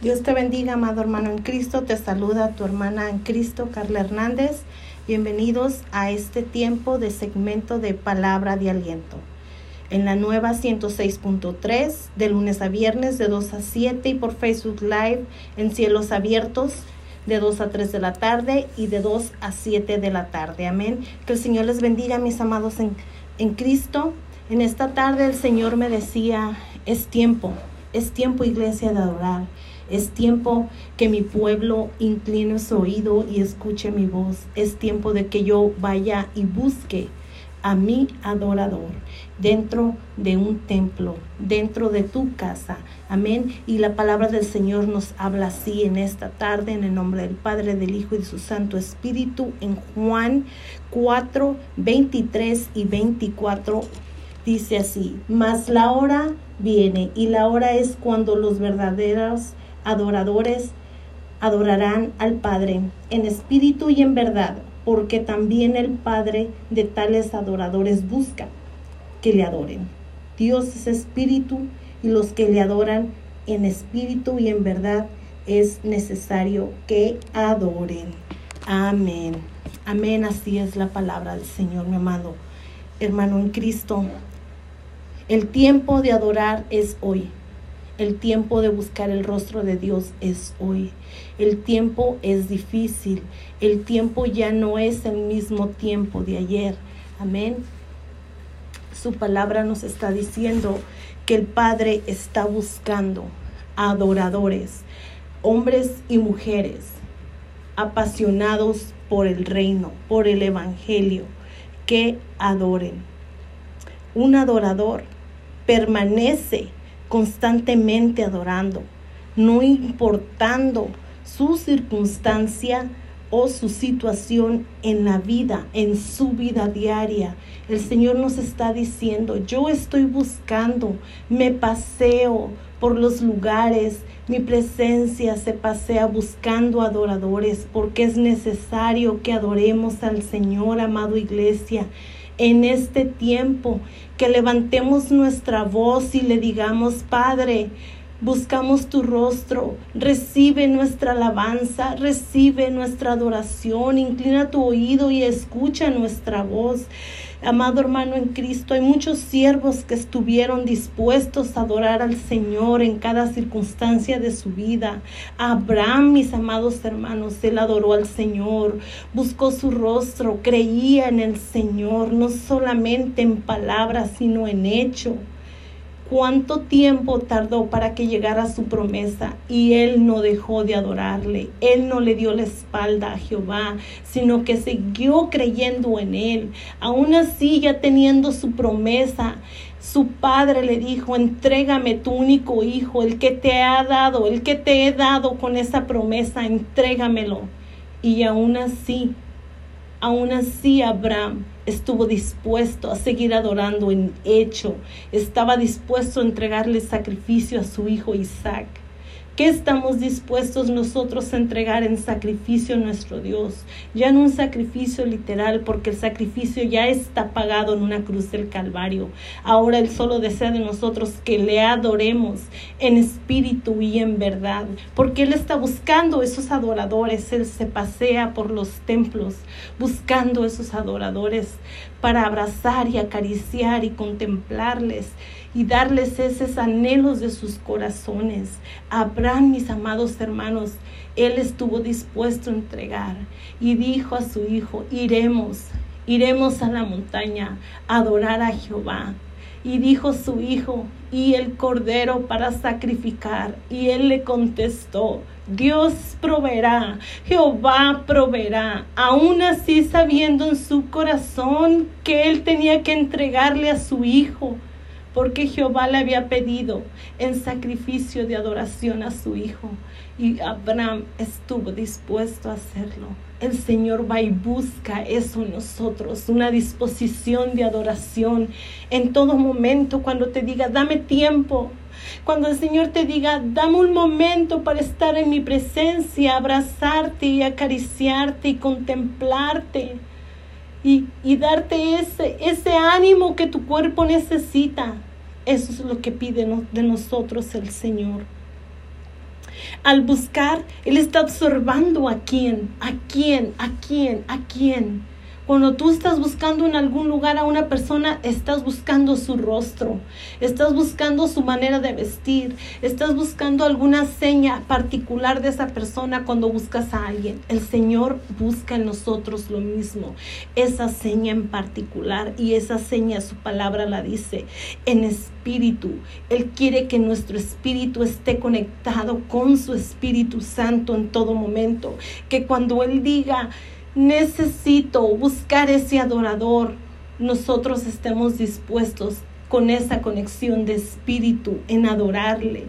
Dios te bendiga, amado hermano en Cristo. Te saluda tu hermana en Cristo, Carla Hernández. Bienvenidos a este tiempo de segmento de palabra de aliento. En la nueva 106.3, de lunes a viernes, de 2 a 7 y por Facebook Live en cielos abiertos, de 2 a 3 de la tarde y de 2 a 7 de la tarde. Amén. Que el Señor les bendiga, mis amados en, en Cristo. En esta tarde el Señor me decía, es tiempo, es tiempo iglesia de adorar. Es tiempo que mi pueblo incline su oído y escuche mi voz. Es tiempo de que yo vaya y busque a mi adorador dentro de un templo, dentro de tu casa. Amén. Y la palabra del Señor nos habla así en esta tarde, en el nombre del Padre, del Hijo y de su Santo Espíritu, en Juan 4, 23 y 24. Dice así, mas la hora viene y la hora es cuando los verdaderos adoradores adorarán al Padre en espíritu y en verdad, porque también el Padre de tales adoradores busca que le adoren. Dios es espíritu y los que le adoran en espíritu y en verdad es necesario que adoren. Amén. Amén. Así es la palabra del Señor, mi amado hermano en Cristo. El tiempo de adorar es hoy. El tiempo de buscar el rostro de Dios es hoy. El tiempo es difícil. El tiempo ya no es el mismo tiempo de ayer. Amén. Su palabra nos está diciendo que el Padre está buscando adoradores, hombres y mujeres apasionados por el reino, por el Evangelio, que adoren. Un adorador permanece constantemente adorando, no importando su circunstancia o su situación en la vida, en su vida diaria. El Señor nos está diciendo, yo estoy buscando, me paseo por los lugares, mi presencia se pasea buscando adoradores, porque es necesario que adoremos al Señor, amado iglesia en este tiempo, que levantemos nuestra voz y le digamos, Padre, buscamos tu rostro, recibe nuestra alabanza, recibe nuestra adoración, inclina tu oído y escucha nuestra voz. Amado hermano en Cristo, hay muchos siervos que estuvieron dispuestos a adorar al Señor en cada circunstancia de su vida. Abraham, mis amados hermanos, él adoró al Señor, buscó su rostro, creía en el Señor, no solamente en palabras, sino en hecho cuánto tiempo tardó para que llegara su promesa y él no dejó de adorarle. Él no le dio la espalda a Jehová, sino que siguió creyendo en él. Aún así, ya teniendo su promesa, su padre le dijo, entrégame tu único hijo, el que te ha dado, el que te he dado con esa promesa, entrégamelo. Y aún así, aún así Abraham estuvo dispuesto a seguir adorando en hecho, estaba dispuesto a entregarle sacrificio a su hijo Isaac. ¿Qué estamos dispuestos nosotros a entregar en sacrificio a nuestro Dios? Ya no un sacrificio literal, porque el sacrificio ya está pagado en una cruz del Calvario. Ahora Él solo desea de nosotros que le adoremos en espíritu y en verdad, porque Él está buscando esos adoradores. Él se pasea por los templos buscando esos adoradores para abrazar y acariciar y contemplarles y darles esos anhelos de sus corazones. Abraham, mis amados hermanos, él estuvo dispuesto a entregar y dijo a su hijo, iremos, iremos a la montaña a adorar a Jehová. Y dijo su hijo, y el cordero para sacrificar. Y él le contestó, Dios proveerá, Jehová proveerá, aún así sabiendo en su corazón que él tenía que entregarle a su hijo porque Jehová le había pedido en sacrificio de adoración a su hijo y Abraham estuvo dispuesto a hacerlo. El Señor va y busca eso en nosotros, una disposición de adoración en todo momento cuando te diga, dame tiempo, cuando el Señor te diga, dame un momento para estar en mi presencia, abrazarte y acariciarte y contemplarte y, y darte ese, ese ánimo que tu cuerpo necesita. Eso es lo que pide de nosotros el Señor. Al buscar, Él está observando a quién, a quién, a quién, a quién. Cuando tú estás buscando en algún lugar a una persona, estás buscando su rostro, estás buscando su manera de vestir, estás buscando alguna seña particular de esa persona cuando buscas a alguien. El Señor busca en nosotros lo mismo, esa seña en particular y esa seña su palabra la dice en espíritu. Él quiere que nuestro espíritu esté conectado con su Espíritu Santo en todo momento, que cuando Él diga, necesito buscar ese adorador, nosotros estemos dispuestos con esa conexión de espíritu en adorarle.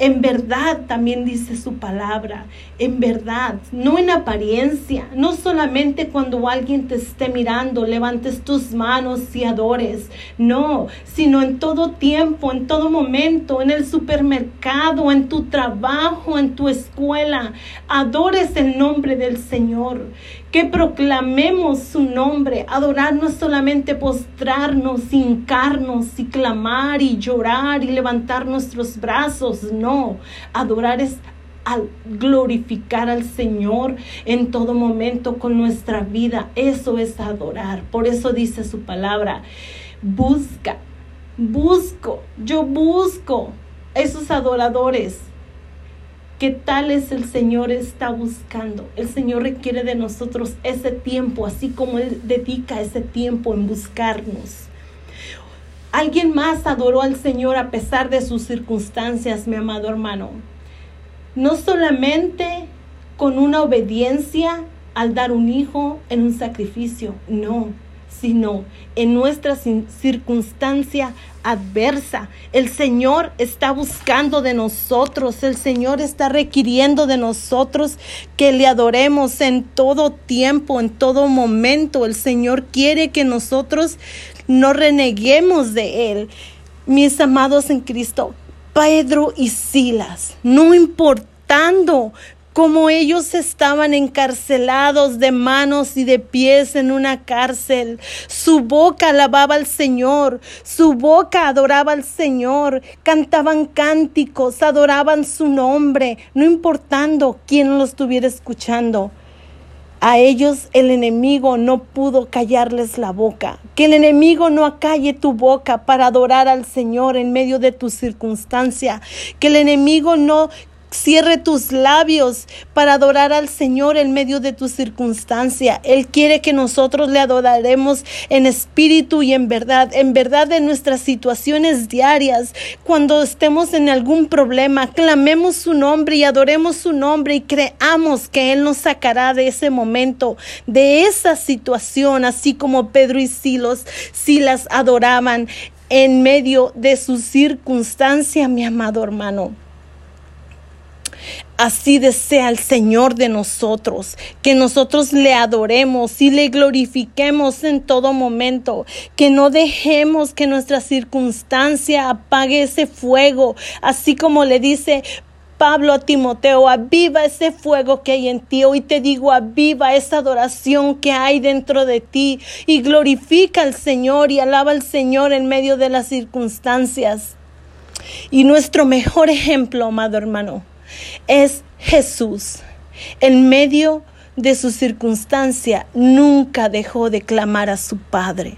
En verdad también dice su palabra, en verdad, no en apariencia, no solamente cuando alguien te esté mirando, levantes tus manos y adores, no, sino en todo tiempo, en todo momento, en el supermercado, en tu trabajo, en tu escuela, adores el nombre del Señor que proclamemos su nombre, adorar no solamente postrarnos, hincarnos y clamar y llorar y levantar nuestros brazos, no, adorar es al glorificar al Señor en todo momento con nuestra vida. Eso es adorar. Por eso dice su palabra, busca, busco, yo busco esos adoradores ¿Qué tal es el Señor está buscando? El Señor requiere de nosotros ese tiempo, así como Él dedica ese tiempo en buscarnos. Alguien más adoró al Señor a pesar de sus circunstancias, mi amado hermano. No solamente con una obediencia al dar un hijo en un sacrificio, no sino en nuestra circunstancia adversa. El Señor está buscando de nosotros, el Señor está requiriendo de nosotros que le adoremos en todo tiempo, en todo momento. El Señor quiere que nosotros no reneguemos de Él. Mis amados en Cristo, Pedro y Silas, no importando como ellos estaban encarcelados de manos y de pies en una cárcel. Su boca alababa al Señor, su boca adoraba al Señor, cantaban cánticos, adoraban su nombre, no importando quién lo estuviera escuchando. A ellos el enemigo no pudo callarles la boca. Que el enemigo no acalle tu boca para adorar al Señor en medio de tu circunstancia. Que el enemigo no Cierre tus labios para adorar al Señor en medio de tu circunstancia. Él quiere que nosotros le adoraremos en espíritu y en verdad, en verdad de nuestras situaciones diarias. Cuando estemos en algún problema, clamemos su nombre y adoremos su nombre y creamos que Él nos sacará de ese momento, de esa situación, así como Pedro y Silos, Silas adoraban en medio de su circunstancia, mi amado hermano. Así desea el Señor de nosotros, que nosotros le adoremos y le glorifiquemos en todo momento, que no dejemos que nuestra circunstancia apague ese fuego, así como le dice Pablo a Timoteo, aviva ese fuego que hay en ti. Hoy te digo, aviva esa adoración que hay dentro de ti y glorifica al Señor y alaba al Señor en medio de las circunstancias. Y nuestro mejor ejemplo, amado hermano, es Jesús. En medio de su circunstancia, nunca dejó de clamar a su Padre.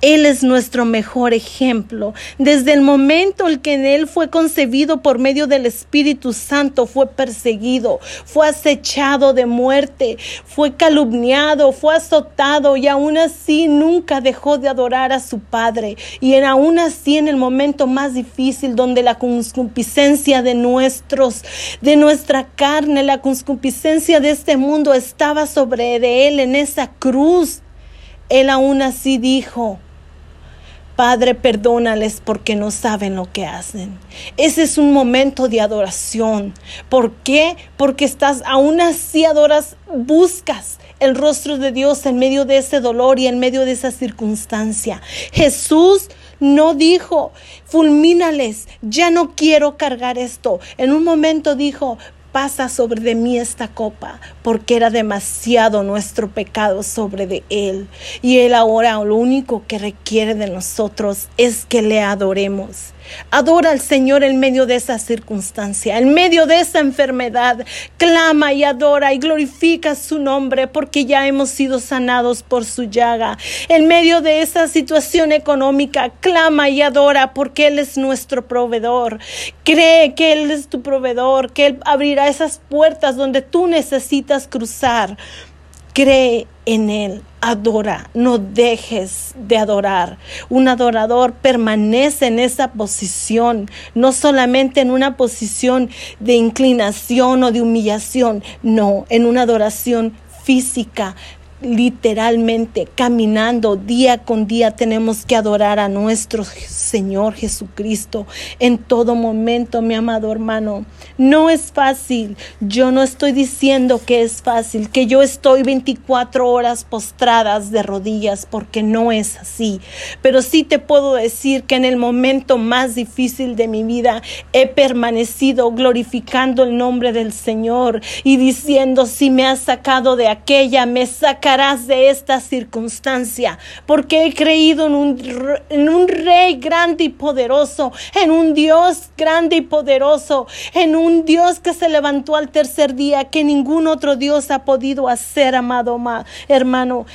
Él es nuestro mejor ejemplo. Desde el momento en que en Él fue concebido por medio del Espíritu Santo, fue perseguido, fue acechado de muerte, fue calumniado, fue azotado y aún así nunca dejó de adorar a su Padre. Y aún así en el momento más difícil donde la concupiscencia de nuestros, de nuestra carne, la concupiscencia de este mundo estaba sobre de Él en esa cruz él aún así dijo, Padre, perdónales porque no saben lo que hacen. Ese es un momento de adoración. ¿Por qué? Porque estás, aún así adoras, buscas el rostro de Dios en medio de ese dolor y en medio de esa circunstancia. Jesús no dijo, fulmínales, ya no quiero cargar esto. En un momento dijo, pasa sobre de mí esta copa, porque era demasiado nuestro pecado sobre de Él. Y Él ahora lo único que requiere de nosotros es que le adoremos. Adora al Señor en medio de esa circunstancia, en medio de esa enfermedad. Clama y adora y glorifica su nombre porque ya hemos sido sanados por su llaga. En medio de esa situación económica, clama y adora porque Él es nuestro proveedor. Cree que Él es tu proveedor, que Él abrirá esas puertas donde tú necesitas cruzar. Cree en Él, adora, no dejes de adorar. Un adorador permanece en esa posición, no solamente en una posición de inclinación o de humillación, no, en una adoración física, literalmente caminando día con día tenemos que adorar a nuestro Señor Jesucristo en todo momento, mi amado hermano. No es fácil. Yo no estoy diciendo que es fácil, que yo estoy 24 horas postradas de rodillas, porque no es así. Pero sí te puedo decir que en el momento más difícil de mi vida he permanecido glorificando el nombre del Señor y diciendo, si me has sacado de aquella, me saca de esta circunstancia, porque he creído en un, en un rey grande y poderoso, en un Dios grande y poderoso, en un Dios que se levantó al tercer día, que ningún otro Dios ha podido hacer, amado hermano.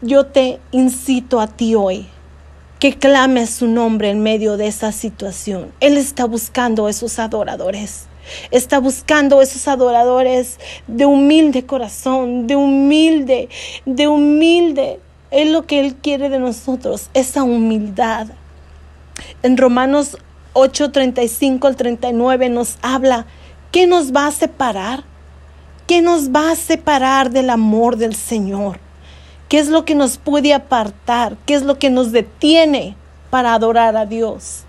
Yo te incito a ti hoy que clames su nombre en medio de esa situación. Él está buscando esos adoradores. Está buscando esos adoradores de humilde corazón, de humilde, de humilde. Es lo que Él quiere de nosotros, esa humildad. En Romanos 8, 35 al 39 nos habla, ¿qué nos va a separar? ¿Qué nos va a separar del amor del Señor? ¿Qué es lo que nos puede apartar? ¿Qué es lo que nos detiene para adorar a Dios?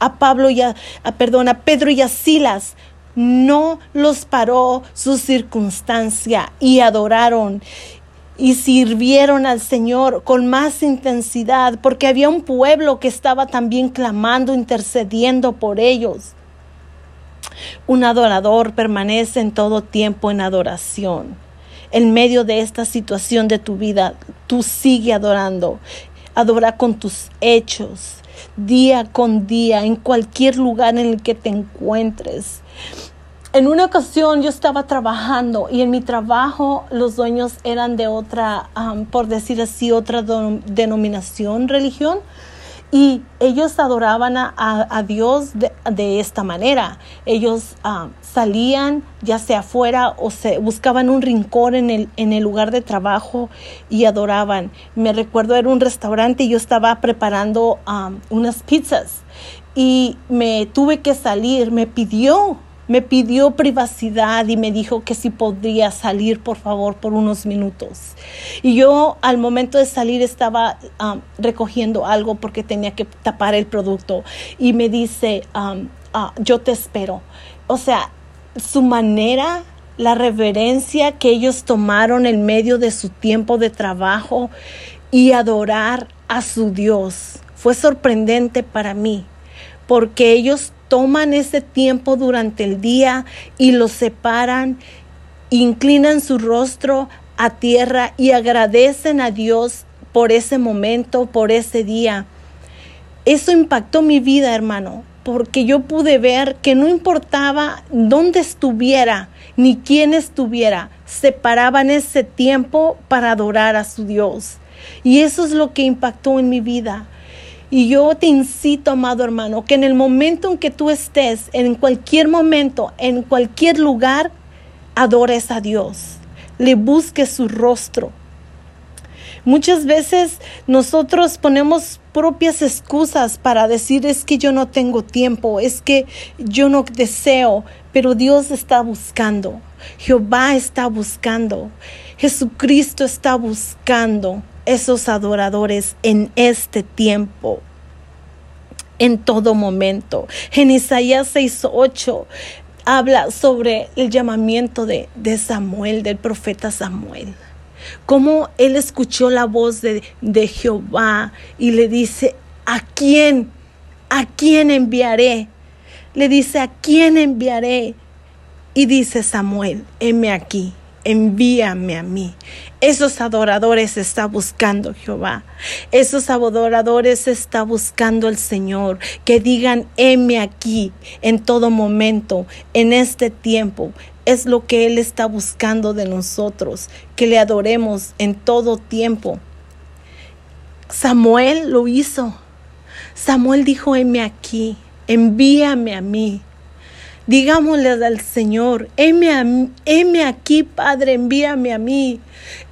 A Pablo y a, perdón, a Pedro y a Silas no los paró su circunstancia y adoraron y sirvieron al Señor con más intensidad porque había un pueblo que estaba también clamando, intercediendo por ellos. Un adorador permanece en todo tiempo en adoración. En medio de esta situación de tu vida, tú sigue adorando. Adora con tus hechos, día con día, en cualquier lugar en el que te encuentres. En una ocasión yo estaba trabajando y en mi trabajo los dueños eran de otra, por decir así, otra denominación, religión. Y ellos adoraban a, Dios de, esta manera. Ellos salían ya sea afuera o se buscaban un rincón en el, en el lugar de trabajo y adoraban. Me recuerdo era un restaurante y yo estaba preparando unas pizzas y me tuve que salir. Me pidió me pidió privacidad y me dijo que si podría salir por favor por unos minutos. Y yo al momento de salir estaba um, recogiendo algo porque tenía que tapar el producto y me dice, um, ah, yo te espero. O sea, su manera, la reverencia que ellos tomaron en medio de su tiempo de trabajo y adorar a su Dios fue sorprendente para mí porque ellos toman ese tiempo durante el día y lo separan, inclinan su rostro a tierra y agradecen a Dios por ese momento, por ese día. Eso impactó mi vida, hermano, porque yo pude ver que no importaba dónde estuviera ni quién estuviera, separaban ese tiempo para adorar a su Dios. Y eso es lo que impactó en mi vida. Y yo te incito, amado hermano, que en el momento en que tú estés, en cualquier momento, en cualquier lugar, adores a Dios, le busques su rostro. Muchas veces nosotros ponemos propias excusas para decir es que yo no tengo tiempo, es que yo no deseo, pero Dios está buscando, Jehová está buscando, Jesucristo está buscando esos adoradores en este tiempo, en todo momento. En Isaías 6:8 habla sobre el llamamiento de, de, Samuel, del profeta Samuel. Cómo él escuchó la voz de, de Jehová y le dice, ¿a quién? ¿A quién enviaré? Le dice, ¿a quién enviaré? Y dice Samuel, heme aquí, envíame a mí. Esos adoradores está buscando Jehová. Esos adoradores está buscando el Señor. Que digan, heme aquí en todo momento, en este tiempo. Es lo que Él está buscando de nosotros, que le adoremos en todo tiempo. Samuel lo hizo. Samuel dijo, heme aquí, envíame a mí. Digámosle al Señor, heme, aquí, Padre, envíame a mí.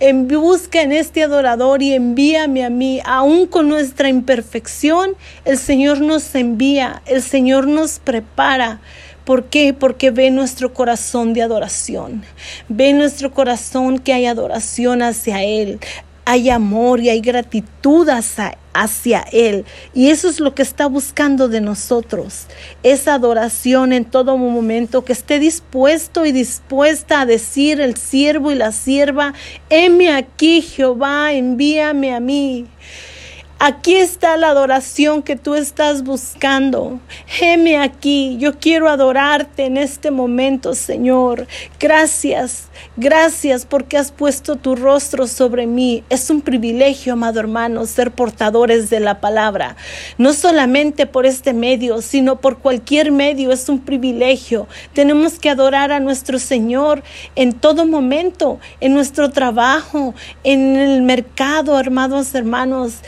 En, busca en este adorador y envíame a mí. Aún con nuestra imperfección, el Señor nos envía, el Señor nos prepara. ¿Por qué? Porque ve nuestro corazón de adoración. Ve nuestro corazón que hay adoración hacia Él hay amor y hay gratitud hacia, Él. Y eso es lo que está buscando de nosotros. Esa adoración en todo momento, que esté dispuesto y dispuesta a decir el siervo y la sierva, heme aquí Jehová, envíame a mí. Aquí está la adoración que tú estás buscando. Heme aquí. Yo quiero adorarte en este momento, Señor. Gracias, gracias porque has puesto tu rostro sobre mí. Es un privilegio, amado hermano, ser portadores de la palabra. No solamente por este medio, sino por cualquier medio. Es un privilegio. Tenemos que adorar a nuestro Señor en todo momento, en nuestro trabajo, en el mercado, amados hermanos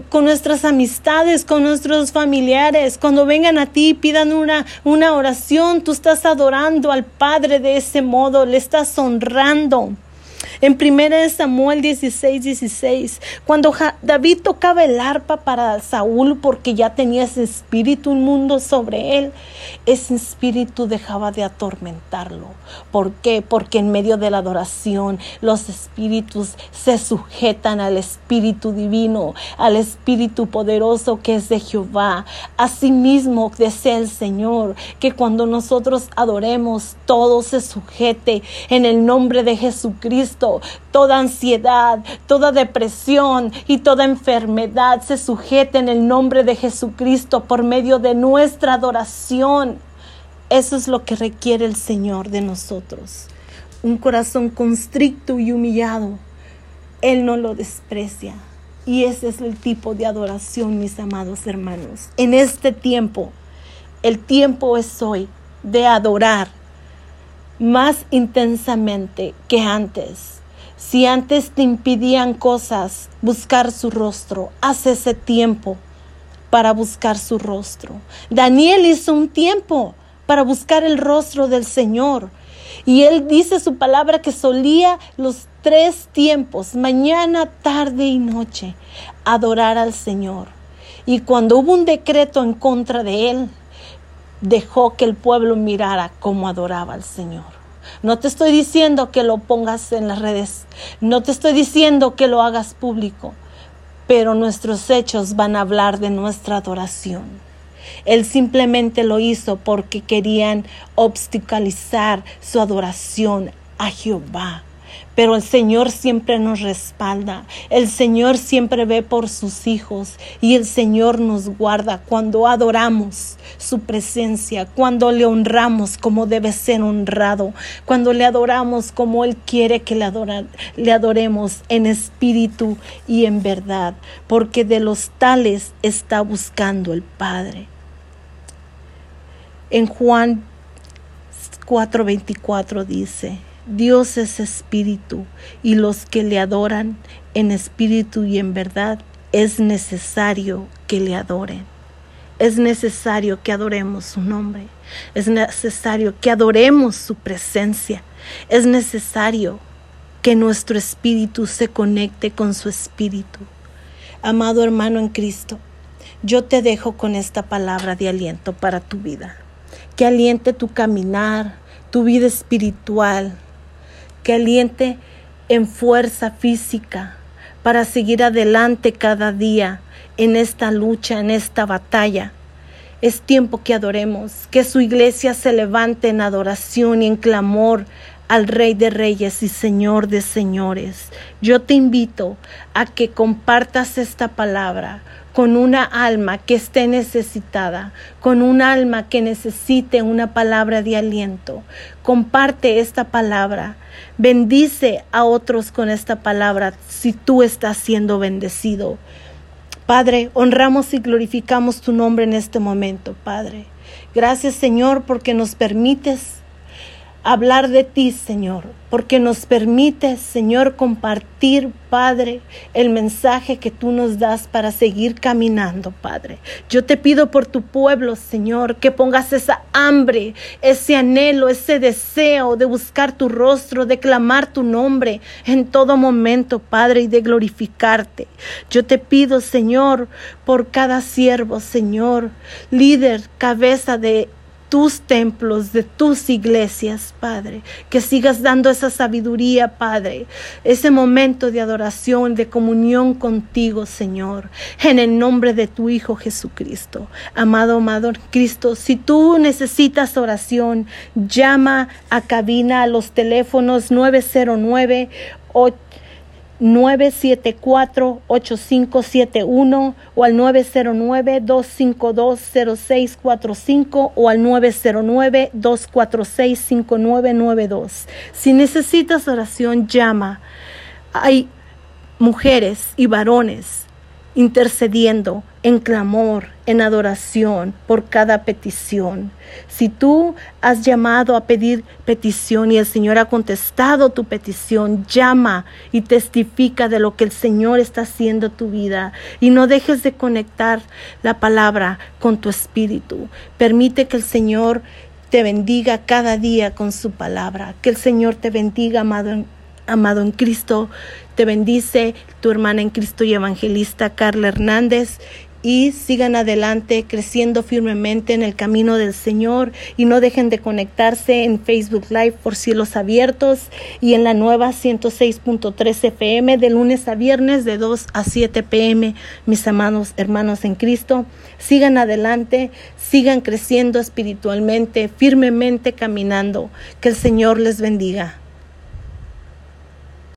con nuestras amistades, con nuestros familiares. Cuando vengan a ti pidan una, una oración, tú estás adorando al Padre de ese modo, le estás honrando. En 1 Samuel 16, 16, cuando David tocaba el arpa para Saúl porque ya tenía ese espíritu inmundo sobre él, ese espíritu dejaba de atormentarlo. ¿Por qué? Porque en medio de la adoración los espíritus se sujetan al espíritu divino, al espíritu poderoso que es de Jehová. Asimismo desea el Señor que cuando nosotros adoremos todo se sujete en el nombre de Jesucristo toda ansiedad, toda depresión y toda enfermedad se sujete en el nombre de Jesucristo por medio de nuestra adoración. Eso es lo que requiere el Señor de nosotros. Un corazón constricto y humillado. Él no lo desprecia. Y ese es el tipo de adoración, mis amados hermanos. En este tiempo, el tiempo es hoy de adorar más intensamente que antes. Si antes te impidían cosas buscar su rostro, haz ese tiempo para buscar su rostro. Daniel hizo un tiempo para buscar el rostro del Señor. Y él dice su palabra que solía los tres tiempos, mañana, tarde y noche, adorar al Señor. Y cuando hubo un decreto en contra de él, dejó que el pueblo mirara cómo adoraba al Señor. No te estoy diciendo que lo pongas en las redes, no te estoy diciendo que lo hagas público, pero nuestros hechos van a hablar de nuestra adoración. Él simplemente lo hizo porque querían obstaculizar su adoración a Jehová. Pero el Señor siempre nos respalda, el Señor siempre ve por sus hijos y el Señor nos guarda cuando adoramos su presencia, cuando le honramos como debe ser honrado, cuando le adoramos como Él quiere que le, le adoremos en espíritu y en verdad, porque de los tales está buscando el Padre. En Juan 4:24 dice, Dios es espíritu y los que le adoran en espíritu y en verdad es necesario que le adoren. Es necesario que adoremos su nombre. Es necesario que adoremos su presencia. Es necesario que nuestro espíritu se conecte con su espíritu. Amado hermano en Cristo, yo te dejo con esta palabra de aliento para tu vida. Que aliente tu caminar, tu vida espiritual, que aliente en fuerza física para seguir adelante cada día en esta lucha, en esta batalla. Es tiempo que adoremos, que su iglesia se levante en adoración y en clamor al Rey de Reyes y Señor de Señores. Yo te invito a que compartas esta palabra con una alma que esté necesitada, con un alma que necesite una palabra de aliento. Comparte esta palabra. Bendice a otros con esta palabra si tú estás siendo bendecido. Padre, honramos y glorificamos tu nombre en este momento, Padre. Gracias, Señor, porque nos permites hablar de ti, Señor, porque nos permite, Señor, compartir, Padre, el mensaje que tú nos das para seguir caminando, Padre. Yo te pido por tu pueblo, Señor, que pongas esa hambre, ese anhelo, ese deseo de buscar tu rostro, de clamar tu nombre en todo momento, Padre, y de glorificarte. Yo te pido, Señor, por cada siervo, Señor, líder, cabeza de tus templos, de tus iglesias, Padre. Que sigas dando esa sabiduría, Padre. Ese momento de adoración, de comunión contigo, Señor. En el nombre de tu Hijo Jesucristo. Amado, amado Cristo, si tú necesitas oración, llama a cabina a los teléfonos 909 974-8571 o al 909-252-0645 o al 909-246-5992. Si necesitas oración, llama. Hay mujeres y varones intercediendo en clamor, en adoración por cada petición. Si tú has llamado a pedir petición y el Señor ha contestado tu petición, llama y testifica de lo que el Señor está haciendo en tu vida y no dejes de conectar la palabra con tu espíritu. Permite que el Señor te bendiga cada día con su palabra. Que el Señor te bendiga, amado en, amado en Cristo. Te bendice tu hermana en Cristo y evangelista Carla Hernández y sigan adelante creciendo firmemente en el camino del Señor y no dejen de conectarse en Facebook Live por cielos abiertos y en la nueva 106.3 FM de lunes a viernes de 2 a 7 pm, mis amados hermanos en Cristo. Sigan adelante, sigan creciendo espiritualmente, firmemente caminando. Que el Señor les bendiga.